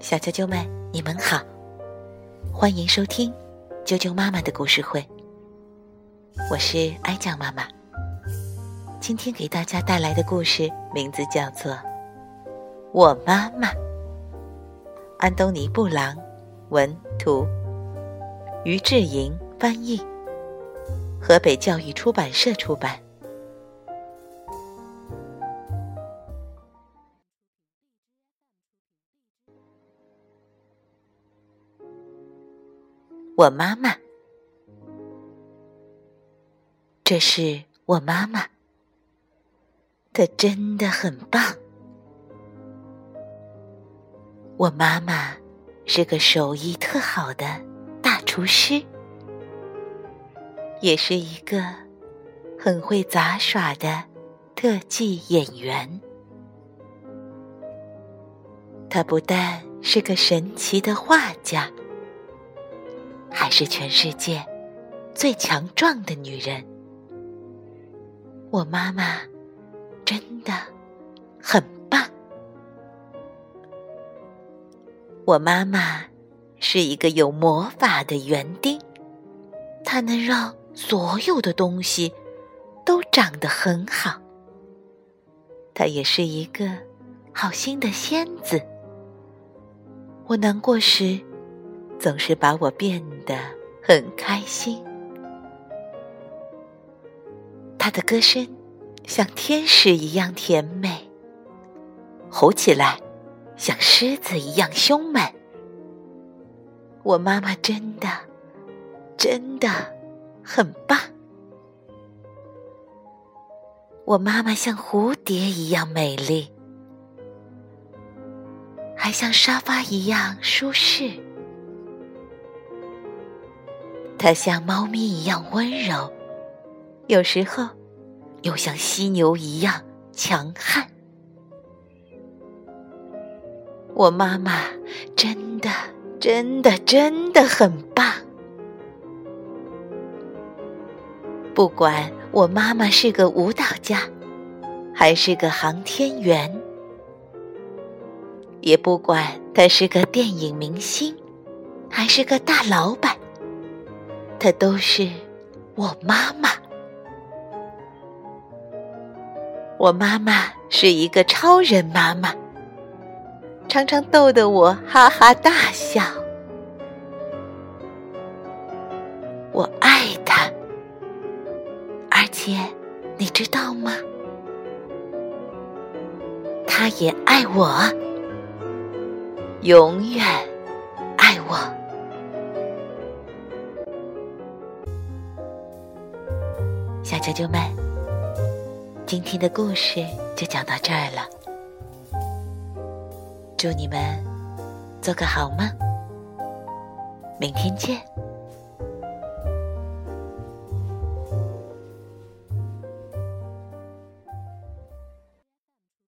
小啾啾们，你们好，欢迎收听啾啾妈妈的故事会。我是哀酱妈妈，今天给大家带来的故事名字叫做《我妈妈》。安东尼·布朗文图，于志莹翻译，河北教育出版社出版。我妈妈，这是我妈妈，她真的很棒。我妈妈是个手艺特好的大厨师，也是一个很会杂耍的特技演员。她不但是个神奇的画家。还是全世界最强壮的女人。我妈妈真的很棒。我妈妈是一个有魔法的园丁，她能让所有的东西都长得很好。她也是一个好心的仙子。我难过时。总是把我变得很开心。他的歌声像天使一样甜美，吼起来像狮子一样凶猛。我妈妈真的真的很棒。我妈妈像蝴蝶一样美丽，还像沙发一样舒适。它像猫咪一样温柔，有时候又像犀牛一样强悍。我妈妈真的、真的、真的很棒。不管我妈妈是个舞蹈家，还是个航天员，也不管她是个电影明星，还是个大老板。她都是我妈妈。我妈妈是一个超人妈妈，常常逗得我哈哈大笑。我爱她，而且你知道吗？她也爱我，永远小啾啾们，今天的故事就讲到这儿了。祝你们做个好梦，明天见。